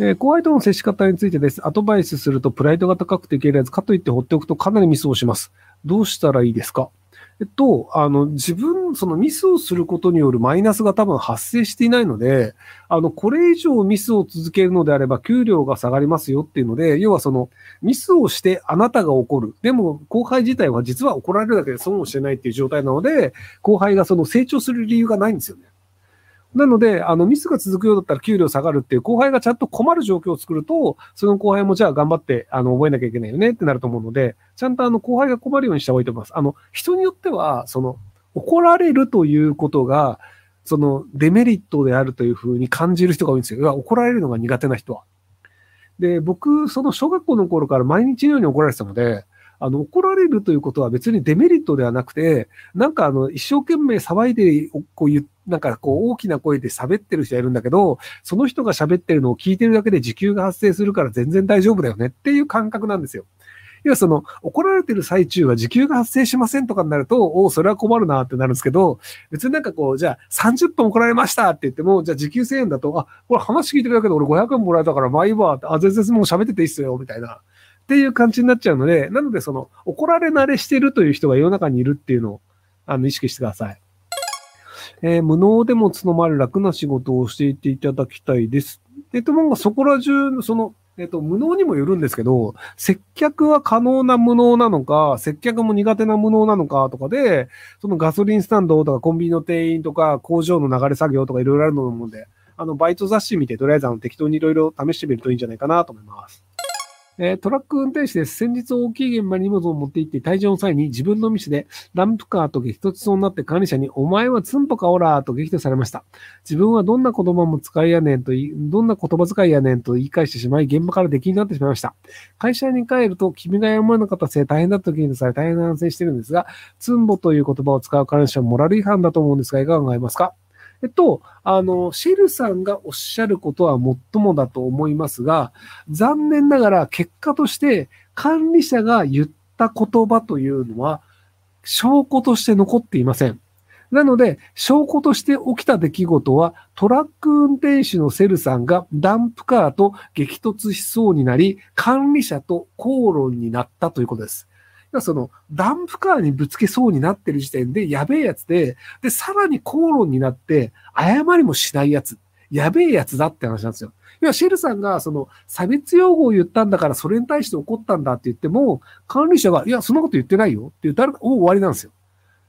えー、後輩との接し方についてです。アドバイスするとプライドが高くていけるやつかといって放っておくとかなりミスをします。どうしたらいいですか？えっと、あの、自分、そのミスをすることによるマイナスが多分発生していないので、あの、これ以上ミスを続けるのであれば給料が下がりますよっていうので、要はその、ミスをしてあなたが怒る。でも、後輩自体は実は怒られるだけで損をしてないっていう状態なので、後輩がその成長する理由がないんですよね。なので、あの、ミスが続くようだったら給料下がるっていう後輩がちゃんと困る状況を作ると、その後輩もじゃあ頑張って、あの、覚えなきゃいけないよねってなると思うので、ちゃんとあの、後輩が困るようにした方がいいと思います。あの、人によっては、その、怒られるということが、その、デメリットであるというふうに感じる人が多いんですよ。怒られるのが苦手な人は。で、僕、その小学校の頃から毎日のように怒られてたので、あの、怒られるということは別にデメリットではなくて、なんかあの、一生懸命騒いで、こう言、なんかこう大きな声で喋ってる人がいるんだけど、その人が喋ってるのを聞いてるだけで時給が発生するから全然大丈夫だよねっていう感覚なんですよ。要はその、怒られてる最中は時給が発生しませんとかになると、お、それは困るなってなるんですけど、別になんかこう、じゃあ30分怒られましたって言っても、じゃあ時給1000円だと、あ、これ話聞いてるだけで俺500円もらえたからまあいいわって、あ、全然もう喋ってていいっすよ、みたいな。っていう感じになっちゃうので、なのでその、怒られ慣れしてるという人が世の中にいるっていうのを、あの、意識してください。えー、無能でも角まる楽な仕事をしていっていただきたいです。えっ、と、もうそこら中、その、えっ、と、無能にもよるんですけど、接客は可能な無能なのか、接客も苦手な無能なのかとかで、そのガソリンスタンドとかコンビニの店員とか工場の流れ作業とかいろいろあると思うんで、あの、バイト雑誌見てとりあえずあの適当にいろいろ試してみるといいんじゃないかなと思います。えー、トラック運転手です。先日大きい現場に荷物を持って行って退場の際に自分のミスでランプカーと激突そうになって管理者にお前はツンポかオラーと激怒されました。自分はどんな言葉も使いやねんと言いどんな言葉遣いやねんと言い返してしまい、現場から出禁になってしまいました。会社に帰ると君が読まなかったせい大変だった時にさえ大変な反省してるんですが、ツンボという言葉を使う管理者はモラル違反だと思うんですが、いかが考えますか？えっと、あの、シェルさんがおっしゃることは最もだと思いますが、残念ながら結果として管理者が言った言葉というのは証拠として残っていません。なので、証拠として起きた出来事は、トラック運転手のセルさんがダンプカーと激突しそうになり、管理者と口論になったということです。らその、ダンプカーにぶつけそうになってる時点で、やべえやつで、で、さらに口論になって、謝りもしないやつ、やべえやつだって話なんですよ。要は、シェルさんが、その、差別用語を言ったんだから、それに対して怒ったんだって言っても、管理者が、いや、そんなこと言ってないよって言ったら、お終わりなんですよ。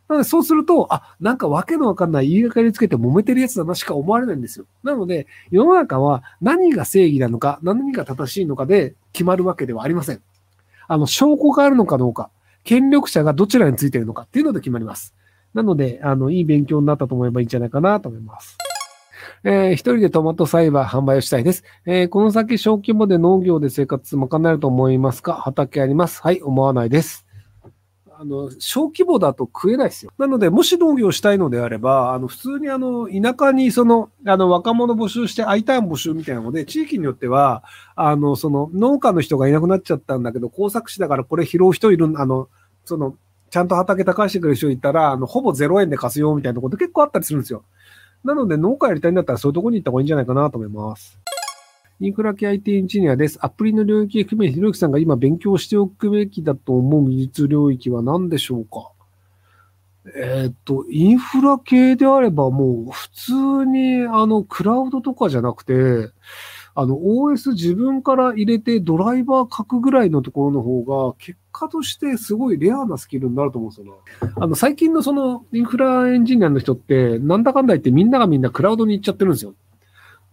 なので、そうすると、あ、なんかわけのわかんない言いがかりつけて揉めてるやつだなしか思われないんですよ。なので、世の中は何が正義なのか、何が正しいのかで決まるわけではありません。あの、証拠があるのかどうか、権力者がどちらについているのかっていうので決まります。なので、あの、いい勉強になったと思えばいいんじゃないかなと思います。えー、一人でトマト栽培販売をしたいです。えー、この先小規模で農業で生活賄えると思いますか畑ありますはい、思わないです。あの、小規模だと食えないですよ。なので、もし農業したいのであれば、あの、普通にあの、田舎にその、あの、若者募集して、I ターン募集みたいなので、地域によっては、あの、その、農家の人がいなくなっちゃったんだけど、工作士だからこれ拾う人いる、あの、その、ちゃんと畑耕してくれる人いたら、あの、ほぼ0円で貸すよみたいなこと結構あったりするんですよ。なので、農家やりたいんだったらそういうとこに行った方がいいんじゃないかなと思います。インフラ系 IT エンジニアです。アプリの領域含め、ひろゆきさんが今勉強しておくべきだと思う技術領域は何でしょうか？えー、っと、インフラ系であればもう普通にあのクラウドとかじゃなくて、あの OS 自分から入れてドライバー書くぐらいのところの方が結果としてすごいレアなスキルになると思うんですよね。あの最近のそのインフラエンジニアの人ってなんだかんだ言ってみんながみんなクラウドに行っちゃってるんですよ。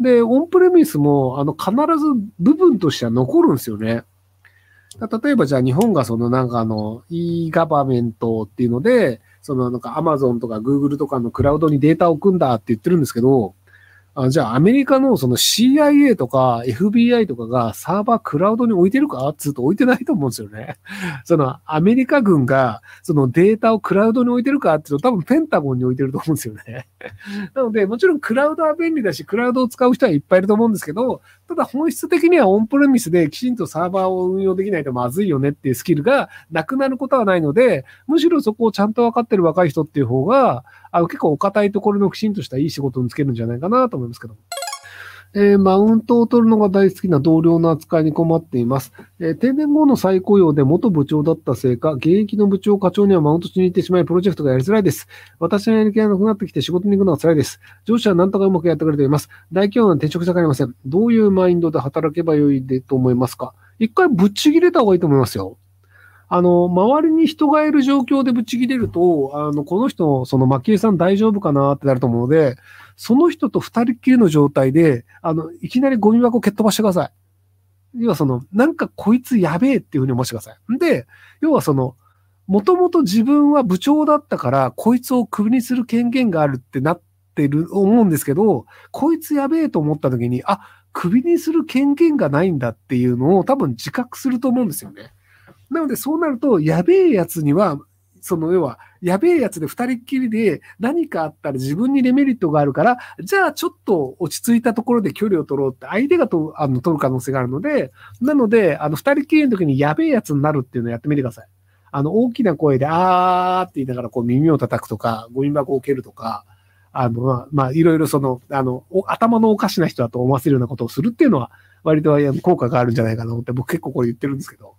で、オンプレミスも、あの、必ず部分としては残るんですよね。例えばじゃあ日本がそのなんかあの e ガバメントっていうので、そのなんか Amazon とか Google とかのクラウドにデータを置くんだって言ってるんですけど、あじゃあアメリカのその CIA とか FBI とかがサーバークラウドに置いてるか？つうと置いてないと思うんですよね。そのアメリカ軍がそのデータをクラウドに置いてるかっていうと多分ペンタゴンに置いてると思うんですよね。なのでもちろんクラウドは便利だしクラウドを使う人はいっぱいいると思うんですけど、ただ本質的にはオンプレミスできちんとサーバーを運用できないとまずいよねっていうスキルがなくなることはないので、むしろそこをちゃんと分かってる若い人っていう方が、あの結構お堅いところのきちんとしたいい仕事につけるんじゃないかなと思いますけど。えー、マウントを取るのが大好きな同僚の扱いに困っています。えー、定年後の再雇用で元部長だったせいか、現役の部長課長にはマウントしに行ってしまい、プロジェクトがやりづらいです。私のやる気がなくなってきて仕事に行くのが辛いです。上司は何とかうまくやってくれています。大企業は転職したくありません。どういうマインドで働けばよいでと思いますか？一回ぶっちぎれた方がいいと思いますよ。あの、周りに人がいる状況でぶち切れると、あの、この人、その、蒔絵さん大丈夫かなってなると思うので、その人と二人っきりの状態で、あの、いきなりゴミ箱蹴っ飛ばしてください。要はその、なんかこいつやべえっていうふうに思ってください。で、要はその、もともと自分は部長だったから、こいつをクビにする権限があるってなってる、思うんですけど、こいつやべえと思った時に、あ、クビにする権限がないんだっていうのを多分自覚すると思うんですよね。なのでそうなると、やべえやつにはその要は、やべえやつで二人っきりで何かあったら自分にデメリットがあるから、じゃあちょっと落ち着いたところで距離を取ろうって相手がとあの取る可能性があるので、なので、あの二人っきりの時にやべえやつになるっていうのをやってみてください。あの、大きな声で、あーって言いながらこう耳を叩くとか、ゴミ箱を蹴るとか、あの、ま、いろいろその、あの、頭のおかしな人だと思わせるようなことをするっていうのは、割と効果があるんじゃないかなと思って、僕結構これ言ってるんですけど、